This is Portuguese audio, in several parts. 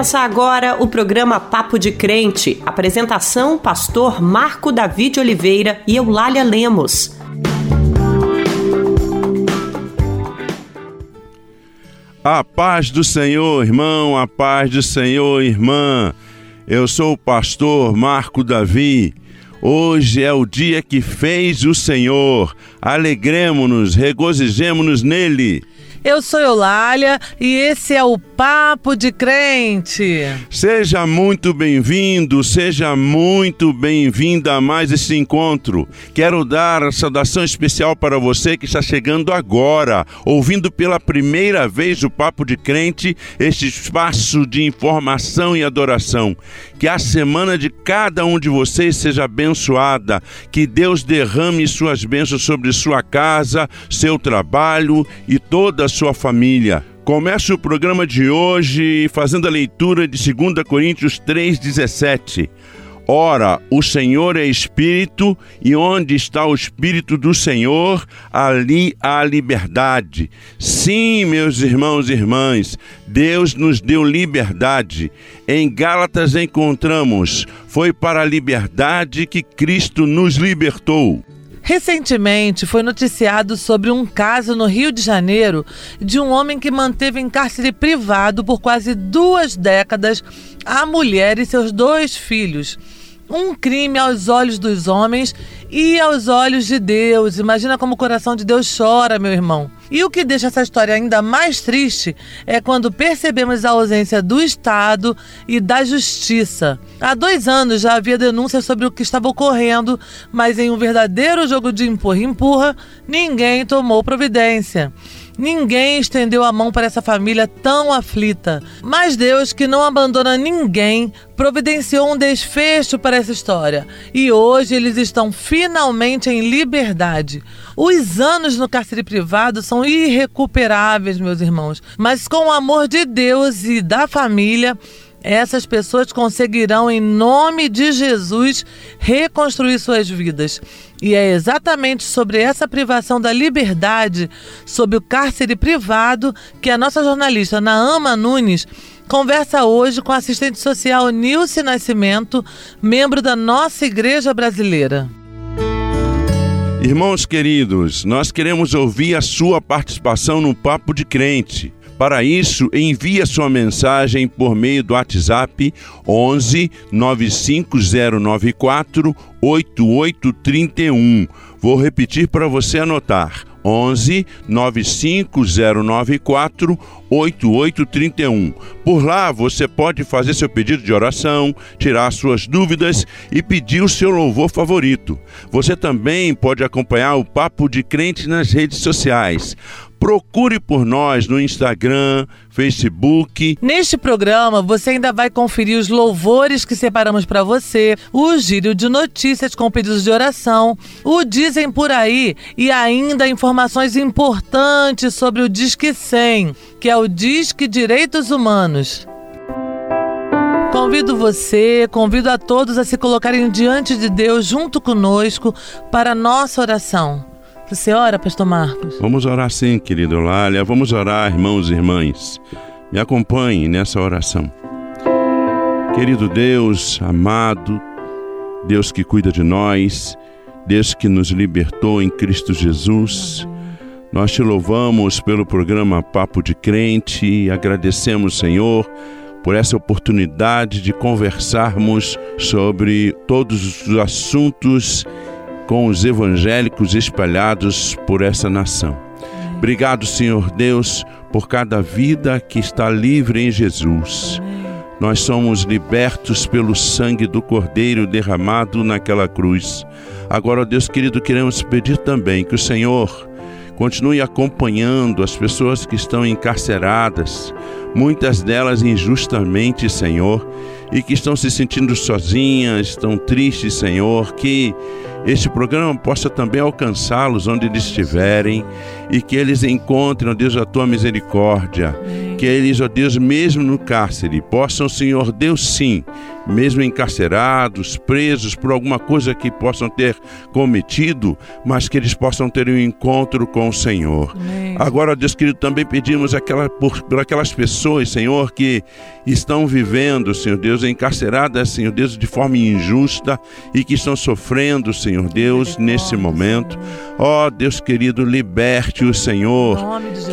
Começa agora o programa Papo de Crente. Apresentação: Pastor Marco David Oliveira e Eulália Lemos. A paz do Senhor, irmão, a paz do Senhor, irmã. Eu sou o pastor Marco Davi. Hoje é o dia que fez o Senhor. Alegremos-nos, regozijemos-nos nele. Eu sou Eulália e esse é o Papo de Crente. Seja muito bem-vindo, seja muito bem-vinda a mais esse encontro. Quero dar a saudação especial para você que está chegando agora, ouvindo pela primeira vez o Papo de Crente, este espaço de informação e adoração. Que a semana de cada um de vocês seja abençoada, que Deus derrame suas bênçãos sobre sua casa, seu trabalho e toda sua família. Começa o programa de hoje fazendo a leitura de 2 Coríntios 3,17. Ora, o Senhor é Espírito, e onde está o Espírito do Senhor, ali há liberdade. Sim, meus irmãos e irmãs, Deus nos deu liberdade. Em Gálatas encontramos: foi para a liberdade que Cristo nos libertou. Recentemente foi noticiado sobre um caso no Rio de Janeiro de um homem que manteve em cárcere privado por quase duas décadas a mulher e seus dois filhos. Um crime aos olhos dos homens e aos olhos de Deus. Imagina como o coração de Deus chora, meu irmão. E o que deixa essa história ainda mais triste é quando percebemos a ausência do Estado e da Justiça. Há dois anos já havia denúncias sobre o que estava ocorrendo, mas em um verdadeiro jogo de empurra-empurra, ninguém tomou providência. Ninguém estendeu a mão para essa família tão aflita. Mas Deus, que não abandona ninguém, providenciou um desfecho para essa história. E hoje eles estão finalmente em liberdade. Os anos no cárcere privado são irrecuperáveis, meus irmãos. Mas com o amor de Deus e da família, essas pessoas conseguirão, em nome de Jesus, reconstruir suas vidas. E é exatamente sobre essa privação da liberdade, sob o cárcere privado, que a nossa jornalista Naama Nunes conversa hoje com a assistente social Nilce Nascimento, membro da nossa Igreja Brasileira. Irmãos queridos, nós queremos ouvir a sua participação no Papo de Crente. Para isso, envie sua mensagem por meio do WhatsApp 11 95094 8831. Vou repetir para você anotar. 11 95094 8831. Por lá você pode fazer seu pedido de oração, tirar suas dúvidas e pedir o seu louvor favorito. Você também pode acompanhar o Papo de Crente nas redes sociais. Procure por nós no Instagram, Facebook. Neste programa, você ainda vai conferir os louvores que separamos para você, o giro de notícias com pedidos de oração, o Dizem por aí e ainda informações importantes sobre o Disque 100, que é o Disque Direitos Humanos. Convido você, convido a todos a se colocarem diante de Deus junto conosco para a nossa oração. Você ora, Pastor Marcos? Vamos orar sim, querido Lália. Vamos orar, irmãos e irmãs. Me acompanhe nessa oração. Querido Deus, amado, Deus que cuida de nós, Deus que nos libertou em Cristo Jesus, nós te louvamos pelo programa Papo de Crente e agradecemos, Senhor, por essa oportunidade de conversarmos sobre todos os assuntos com os evangélicos espalhados por essa nação. Obrigado, Senhor Deus, por cada vida que está livre em Jesus. Nós somos libertos pelo sangue do Cordeiro derramado naquela cruz. Agora, Deus querido, queremos pedir também que o Senhor continue acompanhando as pessoas que estão encarceradas, muitas delas injustamente, Senhor, e que estão se sentindo sozinhas, estão tristes, Senhor, que este programa possa também alcançá-los onde eles estiverem e que eles encontrem, ó Deus, a tua misericórdia. Que eles, ó Deus, mesmo no cárcere, possam, Senhor Deus, sim, mesmo encarcerados, presos por alguma coisa que possam ter cometido, mas que eles possam ter um encontro com o Senhor. Agora, Deus querido, também pedimos aquela, por, por aquelas pessoas, Senhor, que estão vivendo, Senhor Deus, encarceradas, Senhor Deus, de forma injusta e que estão sofrendo, Senhor Deus, nesse momento. Ó oh, Deus querido, liberte o Senhor,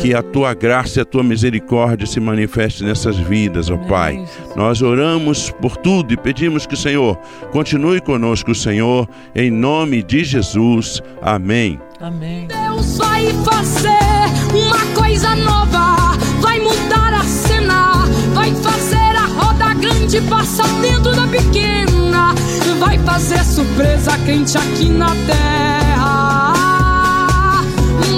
que a tua graça e a tua misericórdia se manifeste nessas vidas, ó oh, Pai. Nós oramos por tudo e pedimos que o Senhor continue conosco, Senhor, em nome de Jesus. Amém. Amém. Deus vai fazer uma coisa nova, grande passar dentro da pequena, vai fazer surpresa quente aqui na terra.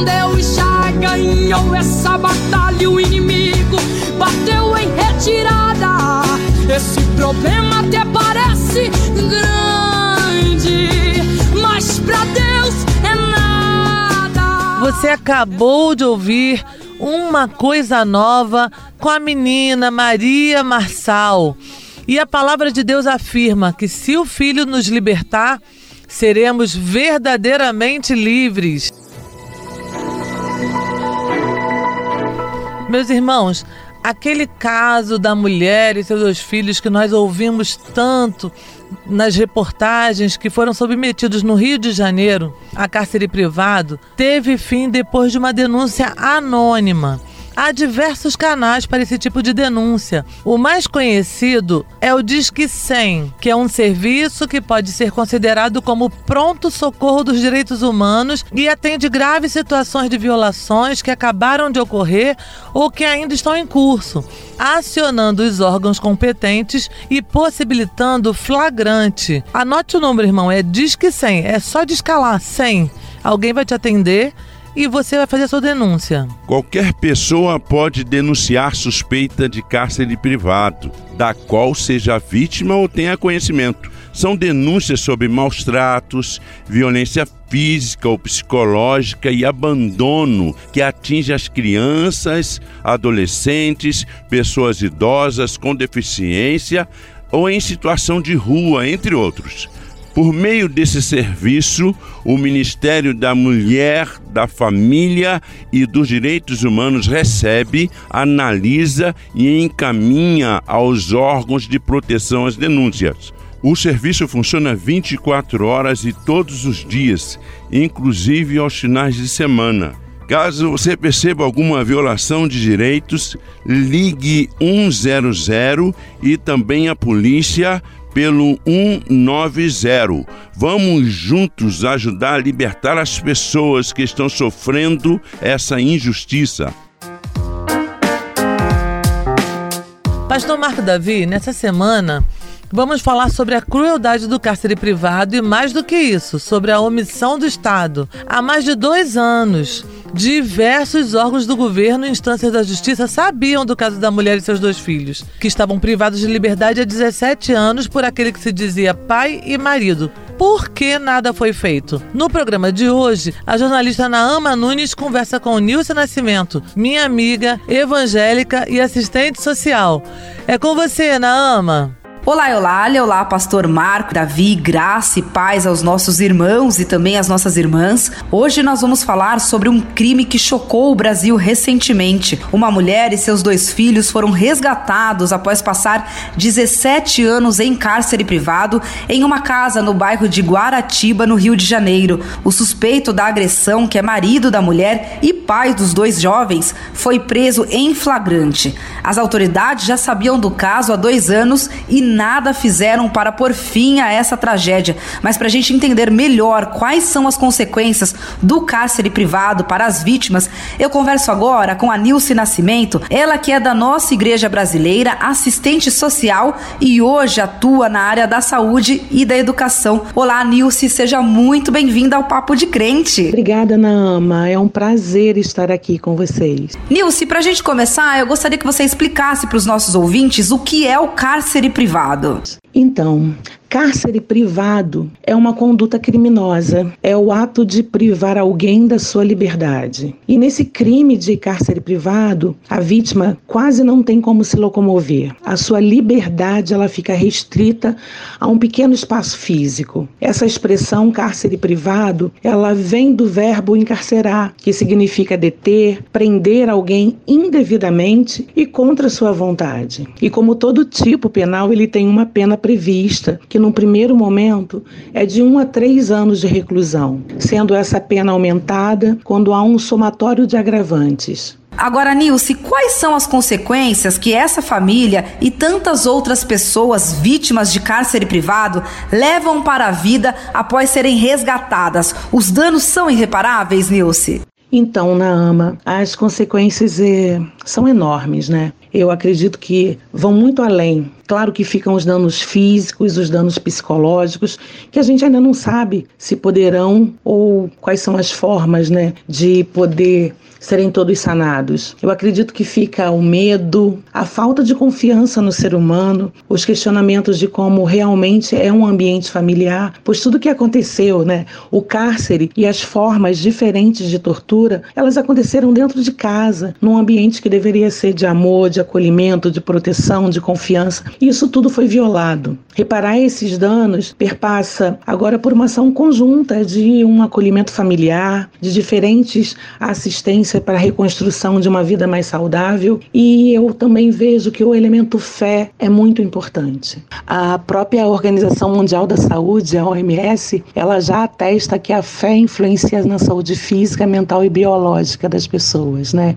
Deus já ganhou essa batalha, o inimigo bateu em retirada. Esse problema até parece grande, mas pra Deus é nada. Você acabou de ouvir uma coisa nova com a menina Maria Marçal. E a palavra de Deus afirma que se o Filho nos libertar, seremos verdadeiramente livres. Meus irmãos, aquele caso da mulher e seus dois filhos que nós ouvimos tanto nas reportagens que foram submetidos no Rio de Janeiro a cárcere privado, teve fim depois de uma denúncia anônima. Há diversos canais para esse tipo de denúncia. O mais conhecido é o Disque 100, que é um serviço que pode ser considerado como pronto socorro dos direitos humanos e atende graves situações de violações que acabaram de ocorrer ou que ainda estão em curso, acionando os órgãos competentes e possibilitando flagrante. Anote o número, irmão, é Disque 100, é só de escalar 100. Alguém vai te atender e você vai fazer a sua denúncia. Qualquer pessoa pode denunciar suspeita de cárcere privado, da qual seja vítima ou tenha conhecimento. São denúncias sobre maus tratos, violência física ou psicológica e abandono que atinge as crianças, adolescentes, pessoas idosas com deficiência ou em situação de rua, entre outros. Por meio desse serviço, o Ministério da Mulher, da Família e dos Direitos Humanos recebe, analisa e encaminha aos órgãos de proteção as denúncias. O serviço funciona 24 horas e todos os dias, inclusive aos finais de semana. Caso você perceba alguma violação de direitos, ligue 100 e também a polícia pelo 190. Vamos juntos ajudar a libertar as pessoas que estão sofrendo essa injustiça. Pastor Marco Davi, nessa semana vamos falar sobre a crueldade do cárcere privado e, mais do que isso, sobre a omissão do Estado. Há mais de dois anos Diversos órgãos do governo e instâncias da justiça sabiam do caso da mulher e seus dois filhos, que estavam privados de liberdade há 17 anos por aquele que se dizia pai e marido. Por que nada foi feito? No programa de hoje, a jornalista Naama Nunes conversa com Nilce Nascimento, minha amiga, evangélica e assistente social. É com você, Naama. Olá, Eulália, olá, pastor Marco, Davi, graça e paz aos nossos irmãos e também às nossas irmãs. Hoje nós vamos falar sobre um crime que chocou o Brasil recentemente. Uma mulher e seus dois filhos foram resgatados após passar 17 anos em cárcere privado em uma casa no bairro de Guaratiba, no Rio de Janeiro. O suspeito da agressão, que é marido da mulher e pai dos dois jovens, foi preso em flagrante. As autoridades já sabiam do caso há dois anos e nada fizeram para pôr fim a essa tragédia. Mas para a gente entender melhor quais são as consequências do cárcere privado para as vítimas, eu converso agora com a Nilce Nascimento, ela que é da nossa igreja brasileira, assistente social e hoje atua na área da saúde e da educação. Olá, Nilce, seja muito bem-vinda ao Papo de Crente. Obrigada, Naama. É um prazer estar aqui com vocês. Nilce, para a gente começar, eu gostaria que você explicasse para os nossos ouvintes o que é o cárcere privado. Então, Cárcere privado é uma conduta criminosa, é o ato de privar alguém da sua liberdade. E nesse crime de cárcere privado, a vítima quase não tem como se locomover. A sua liberdade ela fica restrita a um pequeno espaço físico. Essa expressão cárcere privado, ela vem do verbo encarcerar, que significa deter, prender alguém indevidamente e contra sua vontade. E como todo tipo penal, ele tem uma pena prevista que num primeiro momento, é de um a três anos de reclusão, sendo essa pena aumentada quando há um somatório de agravantes. Agora, Nilce, quais são as consequências que essa família e tantas outras pessoas vítimas de cárcere privado levam para a vida após serem resgatadas? Os danos são irreparáveis, Nilce? Então, Naama, as consequências é, são enormes, né? Eu acredito que vão muito além. Claro que ficam os danos físicos, os danos psicológicos, que a gente ainda não sabe se poderão ou quais são as formas, né, de poder serem todos sanados. Eu acredito que fica o medo, a falta de confiança no ser humano, os questionamentos de como realmente é um ambiente familiar, pois tudo que aconteceu, né, o cárcere e as formas diferentes de tortura, elas aconteceram dentro de casa, num ambiente que deveria ser de amor, de acolhimento, de proteção, de confiança. E isso tudo foi violado. Reparar esses danos perpassa agora por uma ação conjunta de um acolhimento familiar, de diferentes assistências para a reconstrução de uma vida mais saudável e eu também vejo que o elemento fé é muito importante. A própria Organização Mundial da Saúde, a OMS, ela já atesta que a fé influencia na saúde física, mental e biológica das pessoas, né?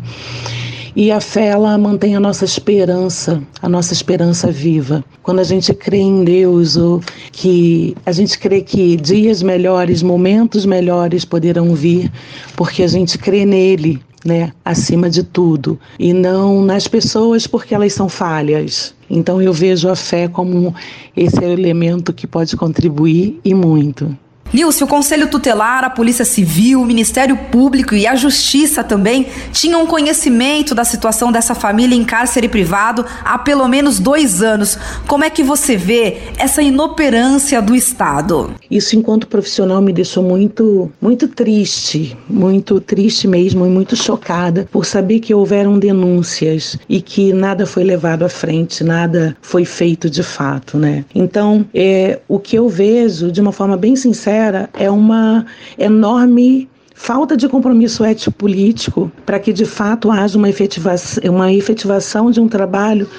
E a fé, ela mantém a nossa esperança, a nossa esperança viva. Quando a gente crê em Deus, ou que a gente crê que dias melhores, momentos melhores poderão vir, porque a gente crê nele, né, acima de tudo, e não nas pessoas porque elas são falhas. Então eu vejo a fé como esse elemento que pode contribuir e muito. Nilce, o Conselho Tutelar, a Polícia Civil, o Ministério Público e a Justiça também tinham conhecimento da situação dessa família em cárcere privado há pelo menos dois anos. Como é que você vê essa inoperância do Estado? Isso, enquanto profissional, me deixou muito, muito triste, muito triste mesmo e muito chocada por saber que houveram denúncias e que nada foi levado à frente, nada foi feito de fato, né? Então, é, o que eu vejo, de uma forma bem sincera, é uma enorme falta de compromisso ético-político para que de fato haja uma efetivação, uma efetivação de um trabalho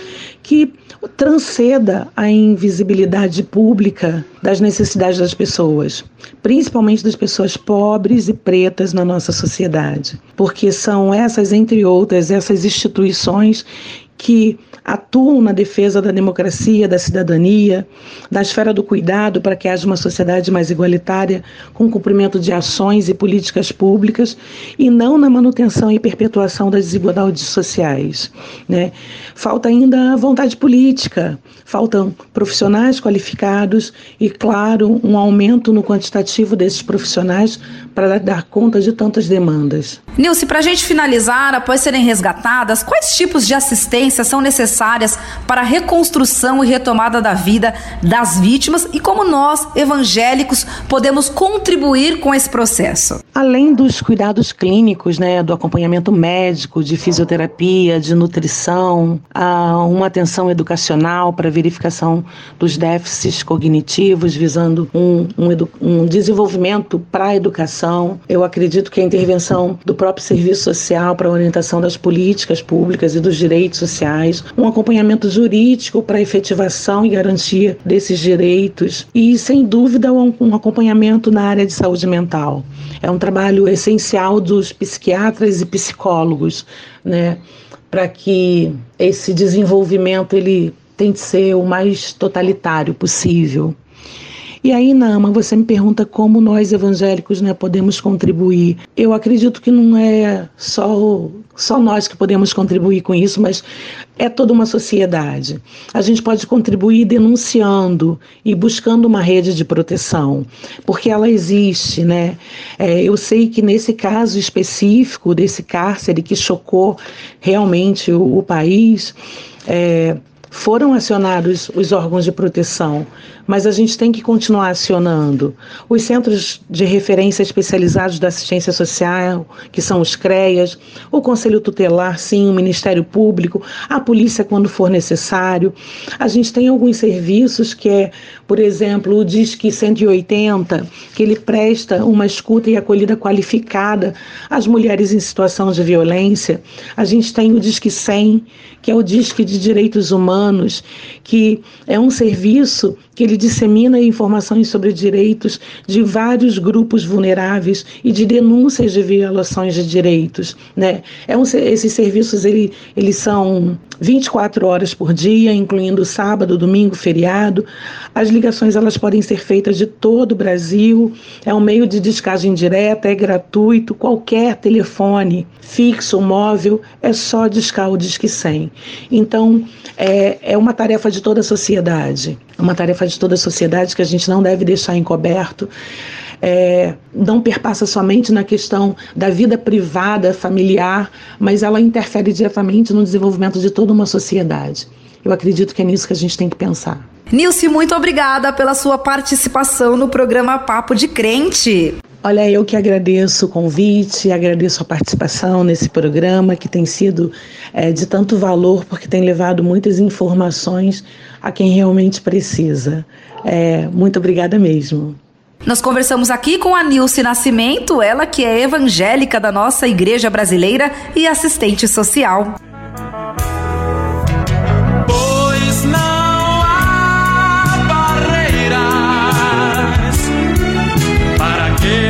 que transceda a invisibilidade pública das necessidades das pessoas, principalmente das pessoas pobres e pretas na nossa sociedade, porque são essas, entre outras, essas instituições que atuam na defesa da democracia, da cidadania, da esfera do cuidado para que haja uma sociedade mais igualitária, com cumprimento de ações e políticas públicas, e não na manutenção e perpetuação das desigualdades sociais. Né? Falta ainda vontade política, faltam profissionais qualificados e, claro, um aumento no quantitativo desses profissionais para dar conta de tantas demandas. Nilce, para a gente finalizar, após serem resgatadas, quais tipos de assistência são necessárias para a reconstrução e retomada da vida das vítimas e como nós, evangélicos, podemos contribuir com esse processo? Além dos cuidados clínicos, né, do acompanhamento médico, de fisioterapia, de nutrição, uma atenção educacional para verificação dos déficits cognitivos, visando um, um, um desenvolvimento para a educação eu acredito que a intervenção do próprio serviço social para orientação das políticas públicas e dos direitos sociais, um acompanhamento jurídico para efetivação e garantia desses direitos e, sem dúvida, um acompanhamento na área de saúde mental. É um trabalho essencial dos psiquiatras e psicólogos, né, para que esse desenvolvimento ele tente ser o mais totalitário possível. E aí, Nama, você me pergunta como nós evangélicos né, podemos contribuir. Eu acredito que não é só, só nós que podemos contribuir com isso, mas é toda uma sociedade. A gente pode contribuir denunciando e buscando uma rede de proteção, porque ela existe, né? É, eu sei que nesse caso específico desse cárcere que chocou realmente o, o país, é, foram acionados os órgãos de proteção, mas a gente tem que continuar acionando os centros de referência especializados da assistência social, que são os CREAS, o Conselho Tutelar, sim, o Ministério Público, a polícia quando for necessário. A gente tem alguns serviços que é, por exemplo, o Disque 180, que ele presta uma escuta e acolhida qualificada às mulheres em situação de violência. A gente tem o Disque 100, que é o Disque de Direitos Humanos, que é um serviço que ele dissemina informações sobre direitos de vários grupos vulneráveis e de denúncias de violações de direitos. Né? É um, esses serviços ele, eles são 24 horas por dia, incluindo sábado, domingo, feriado. As ligações elas podem ser feitas de todo o Brasil. É um meio de descagem direta, é gratuito. Qualquer telefone fixo, móvel, é só discar o Disque 100. Então, é, é uma tarefa de toda a sociedade. É uma tarefa de toda a sociedade que a gente não deve deixar encoberto. É, não perpassa somente na questão da vida privada, familiar, mas ela interfere diretamente no desenvolvimento de toda uma sociedade. Eu acredito que é nisso que a gente tem que pensar. Nilce, muito obrigada pela sua participação no programa Papo de Crente. Olha, eu que agradeço o convite, agradeço a participação nesse programa que tem sido é, de tanto valor, porque tem levado muitas informações a quem realmente precisa. É, muito obrigada mesmo. Nós conversamos aqui com a Nilce Nascimento, ela que é evangélica da nossa igreja brasileira e assistente social.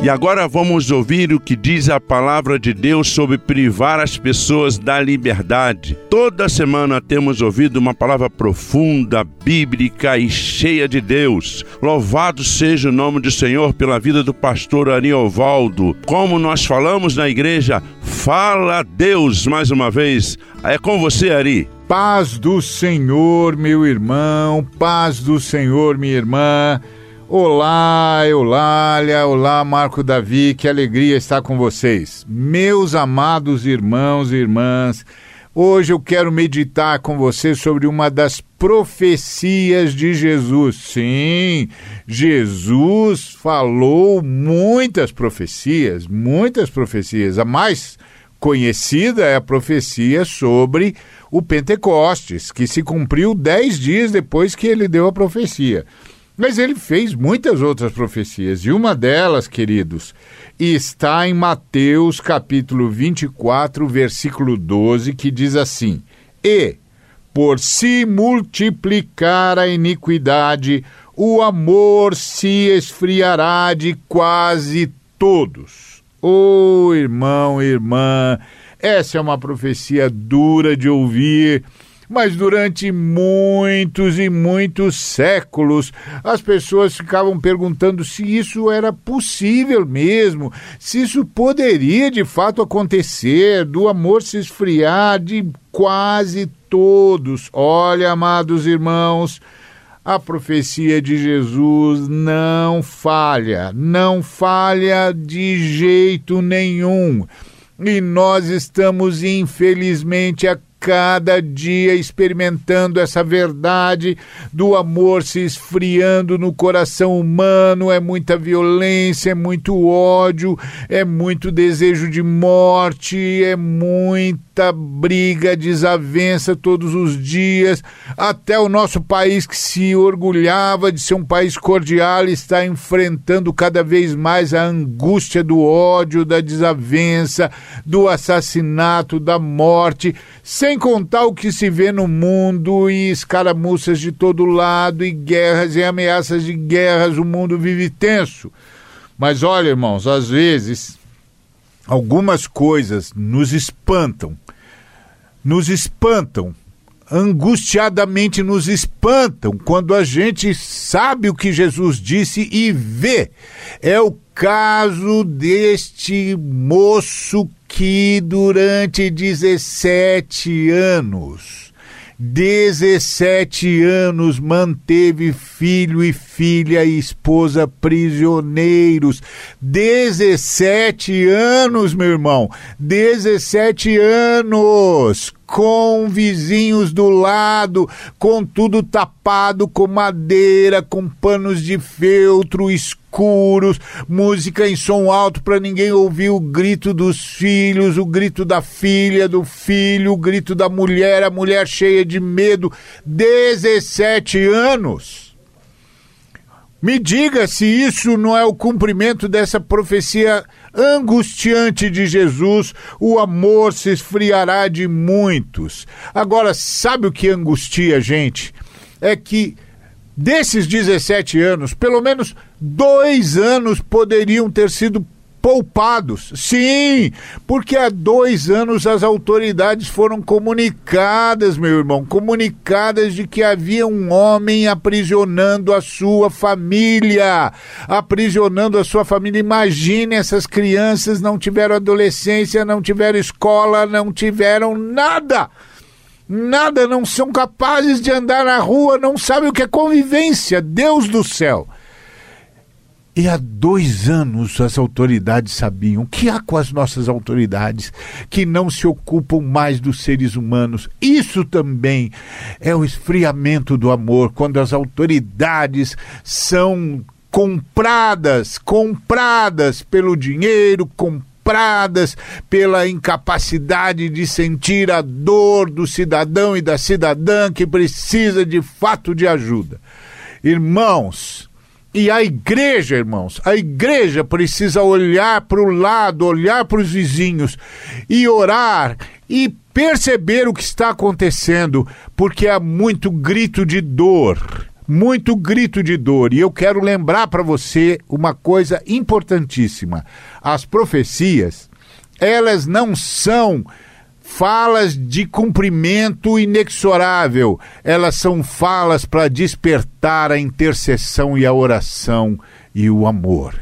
E agora vamos ouvir o que diz a palavra de Deus sobre privar as pessoas da liberdade. Toda semana temos ouvido uma palavra profunda, bíblica e cheia de Deus. Louvado seja o nome do Senhor pela vida do pastor Ariovaldo. Como nós falamos na igreja, fala Deus mais uma vez. É com você, Ari. Paz do Senhor, meu irmão, paz do Senhor, minha irmã. Olá, Eulália, olá, Marco Davi, que alegria estar com vocês. Meus amados irmãos e irmãs, hoje eu quero meditar com vocês sobre uma das profecias de Jesus. Sim, Jesus falou muitas profecias, muitas profecias. A mais conhecida é a profecia sobre o Pentecostes, que se cumpriu dez dias depois que ele deu a profecia. Mas ele fez muitas outras profecias, e uma delas, queridos, está em Mateus capítulo 24, versículo 12, que diz assim: E, por se multiplicar a iniquidade, o amor se esfriará de quase todos. Ô oh, irmão, irmã, essa é uma profecia dura de ouvir. Mas durante muitos e muitos séculos, as pessoas ficavam perguntando se isso era possível mesmo, se isso poderia de fato acontecer, do amor se esfriar de quase todos. Olha, amados irmãos, a profecia de Jesus não falha, não falha de jeito nenhum. E nós estamos, infelizmente, cada dia experimentando essa verdade do amor se esfriando no coração humano, é muita violência, é muito ódio, é muito desejo de morte, é briga, desavença todos os dias. Até o nosso país que se orgulhava de ser um país cordial está enfrentando cada vez mais a angústia do ódio, da desavença, do assassinato, da morte, sem contar o que se vê no mundo e escaramuças de todo lado e guerras e ameaças de guerras, o mundo vive tenso. Mas olha, irmãos, às vezes algumas coisas nos espantam nos espantam angustiadamente nos espantam quando a gente sabe o que Jesus disse e vê. É o caso deste moço que durante 17 anos 17 anos manteve filho e filha e esposa prisioneiros. 17 anos, meu irmão. 17 anos com vizinhos do lado, com tudo tapado com madeira, com panos de feltro escuros, música em som alto para ninguém ouvir o grito dos filhos, o grito da filha, do filho, o grito da mulher, a mulher cheia de medo. 17 anos. Me diga se isso não é o cumprimento dessa profecia angustiante de Jesus, o amor se esfriará de muitos. Agora, sabe o que angustia a gente? É que desses 17 anos, pelo menos dois anos poderiam ter sido poupados. Sim, porque há dois anos as autoridades foram comunicadas, meu irmão, comunicadas de que havia um homem aprisionando a sua família, aprisionando a sua família. Imagine essas crianças não tiveram adolescência, não tiveram escola, não tiveram nada. Nada, não são capazes de andar na rua, não sabem o que é convivência. Deus do céu. E há dois anos as autoridades sabiam. O que há com as nossas autoridades que não se ocupam mais dos seres humanos? Isso também é o esfriamento do amor, quando as autoridades são compradas, compradas pelo dinheiro, compradas pela incapacidade de sentir a dor do cidadão e da cidadã que precisa de fato de ajuda. Irmãos, e a igreja, irmãos, a igreja precisa olhar para o lado, olhar para os vizinhos e orar e perceber o que está acontecendo, porque há muito grito de dor. Muito grito de dor. E eu quero lembrar para você uma coisa importantíssima: as profecias, elas não são falas de cumprimento inexorável. Elas são falas para despertar a intercessão e a oração e o amor.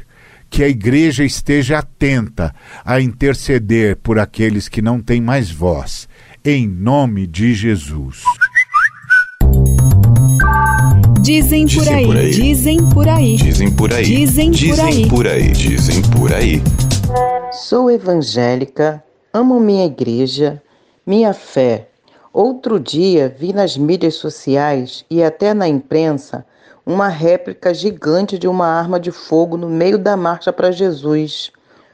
Que a igreja esteja atenta a interceder por aqueles que não têm mais voz, em nome de Jesus. Dizem por aí, dizem por aí, dizem por aí, dizem por aí, dizem por aí, dizem por aí. Sou evangélica Amo minha igreja, minha fé. Outro dia vi nas mídias sociais e até na imprensa uma réplica gigante de uma arma de fogo no meio da marcha para Jesus.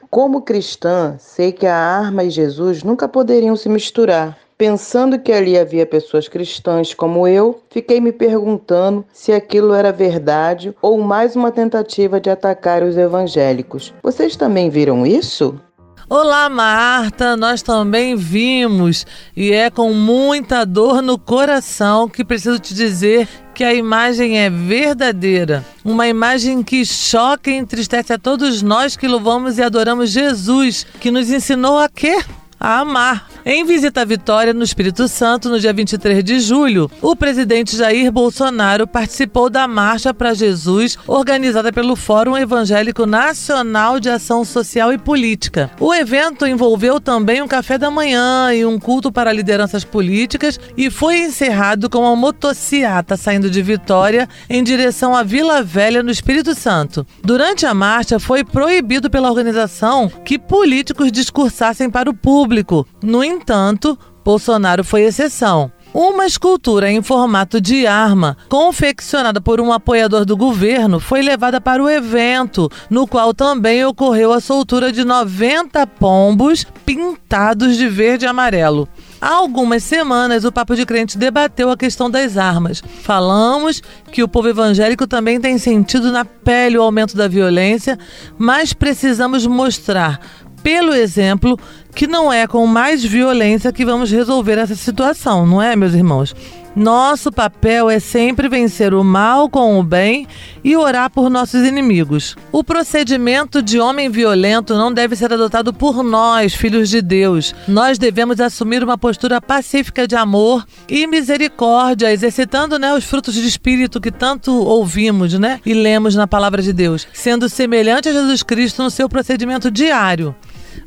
Como cristã, sei que a arma e Jesus nunca poderiam se misturar. Pensando que ali havia pessoas cristãs como eu, fiquei me perguntando se aquilo era verdade ou mais uma tentativa de atacar os evangélicos. Vocês também viram isso? Olá, Marta, nós também vimos e é com muita dor no coração que preciso te dizer que a imagem é verdadeira. Uma imagem que choca e entristece a todos nós que louvamos e adoramos Jesus, que nos ensinou a quê? A amar. Em visita à Vitória, no Espírito Santo, no dia 23 de julho, o presidente Jair Bolsonaro participou da Marcha para Jesus, organizada pelo Fórum Evangélico Nacional de Ação Social e Política. O evento envolveu também um café da manhã e um culto para lideranças políticas e foi encerrado com uma motociata saindo de Vitória em direção à Vila Velha, no Espírito Santo. Durante a marcha, foi proibido pela organização que políticos discursassem para o público. No entanto, Bolsonaro foi exceção. Uma escultura em formato de arma, confeccionada por um apoiador do governo, foi levada para o evento, no qual também ocorreu a soltura de 90 pombos pintados de verde e amarelo. Há algumas semanas, o Papo de Crente debateu a questão das armas. Falamos que o povo evangélico também tem sentido na pele o aumento da violência, mas precisamos mostrar pelo exemplo, que não é com mais violência que vamos resolver essa situação, não é, meus irmãos? Nosso papel é sempre vencer o mal com o bem e orar por nossos inimigos. O procedimento de homem violento não deve ser adotado por nós, filhos de Deus. Nós devemos assumir uma postura pacífica de amor e misericórdia, exercitando né, os frutos de espírito que tanto ouvimos né, e lemos na palavra de Deus, sendo semelhante a Jesus Cristo no seu procedimento diário.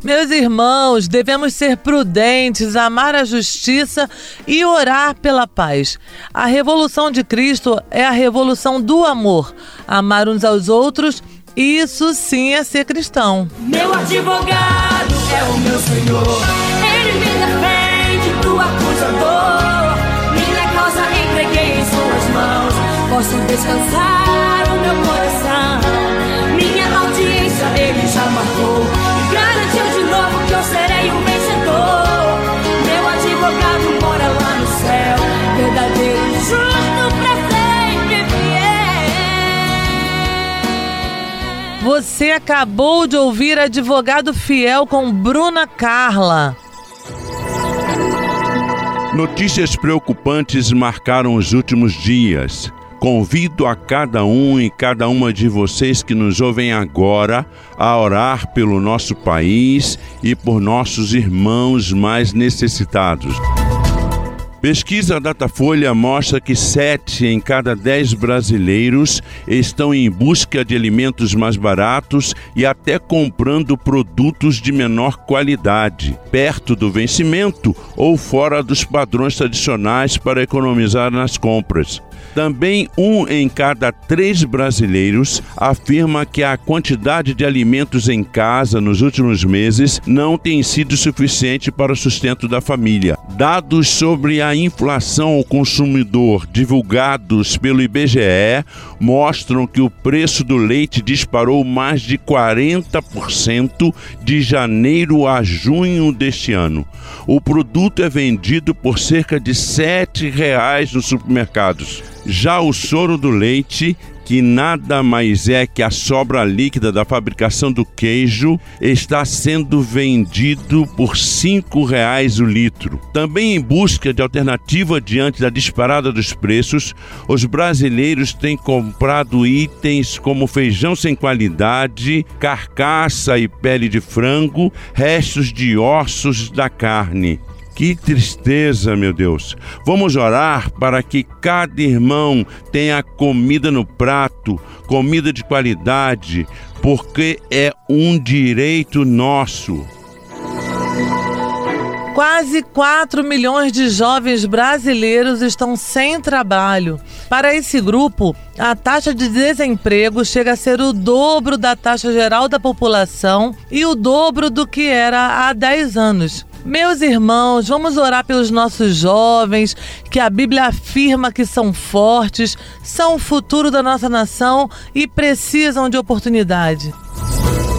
Meus irmãos, devemos ser prudentes, amar a justiça e orar pela paz. A revolução de Cristo é a revolução do amor. Amar uns aos outros, isso sim é ser cristão. Meu advogado é o meu Senhor. Ele me defende do acusador. Minha causa entreguei em suas mãos. Posso descansar o meu coração. Você acabou de ouvir Advogado Fiel com Bruna Carla. Notícias preocupantes marcaram os últimos dias. Convido a cada um e cada uma de vocês que nos ouvem agora a orar pelo nosso país e por nossos irmãos mais necessitados. Pesquisa Datafolha mostra que sete em cada dez brasileiros estão em busca de alimentos mais baratos e até comprando produtos de menor qualidade, perto do vencimento ou fora dos padrões tradicionais para economizar nas compras. Também um em cada três brasileiros afirma que a quantidade de alimentos em casa nos últimos meses não tem sido suficiente para o sustento da família. Dados sobre a inflação ao consumidor divulgados pelo IBGE mostram que o preço do leite disparou mais de 40% de janeiro a junho deste ano. O produto é vendido por cerca de R$ 7,00 nos supermercados. Já o soro do leite, que nada mais é que a sobra líquida da fabricação do queijo, está sendo vendido por R$ 5,00 o litro. Também em busca de alternativa diante da disparada dos preços, os brasileiros têm comprado itens como feijão sem qualidade, carcaça e pele de frango, restos de ossos da carne. Que tristeza, meu Deus. Vamos orar para que cada irmão tenha comida no prato, comida de qualidade, porque é um direito nosso. Quase 4 milhões de jovens brasileiros estão sem trabalho. Para esse grupo, a taxa de desemprego chega a ser o dobro da taxa geral da população e o dobro do que era há 10 anos. Meus irmãos, vamos orar pelos nossos jovens, que a Bíblia afirma que são fortes, são o futuro da nossa nação e precisam de oportunidade.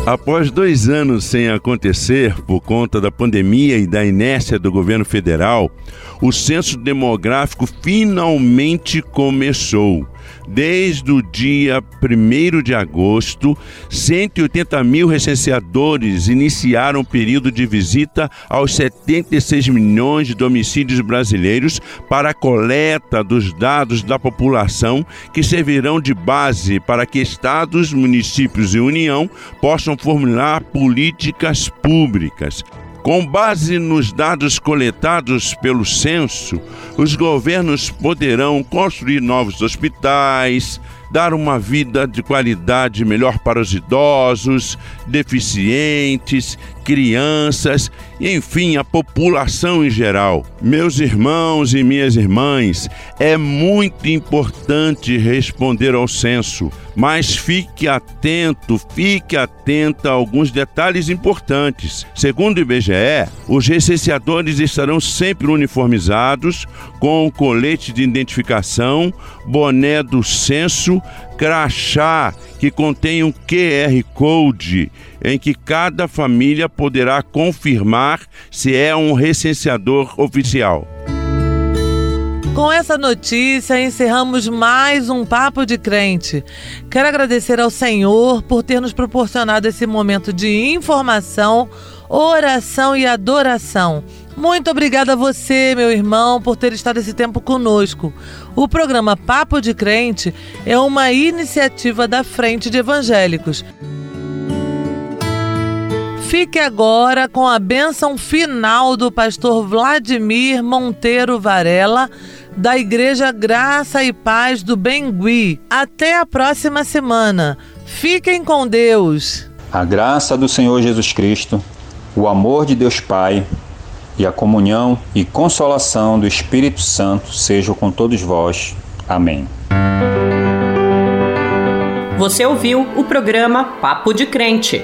Após dois anos sem acontecer por conta da pandemia e da inércia do governo federal, o censo demográfico finalmente começou. Desde o dia 1 de agosto, 180 mil recenseadores iniciaram o período de visita aos 76 milhões de domicílios brasileiros para a coleta dos dados da população que servirão de base para que estados, municípios e União possam formular políticas públicas. Com base nos dados coletados pelo censo, os governos poderão construir novos hospitais, dar uma vida de qualidade melhor para os idosos, deficientes, crianças enfim, a população em geral. Meus irmãos e minhas irmãs, é muito importante responder ao censo, mas fique atento, fique atenta a alguns detalhes importantes. Segundo o IBGE, os recenseadores estarão sempre uniformizados, com colete de identificação, boné do censo, crachá que contém um QR Code em que cada família poderá confirmar se é um recenseador oficial. Com essa notícia, encerramos mais um Papo de Crente. Quero agradecer ao Senhor por ter nos proporcionado esse momento de informação, oração e adoração. Muito obrigada a você, meu irmão, por ter estado esse tempo conosco. O programa Papo de Crente é uma iniciativa da Frente de Evangélicos. Fique agora com a bênção final do pastor Vladimir Monteiro Varela, da Igreja Graça e Paz do Bengui. Até a próxima semana. Fiquem com Deus. A graça do Senhor Jesus Cristo, o amor de Deus Pai e a comunhão e consolação do Espírito Santo sejam com todos vós. Amém. Você ouviu o programa Papo de Crente.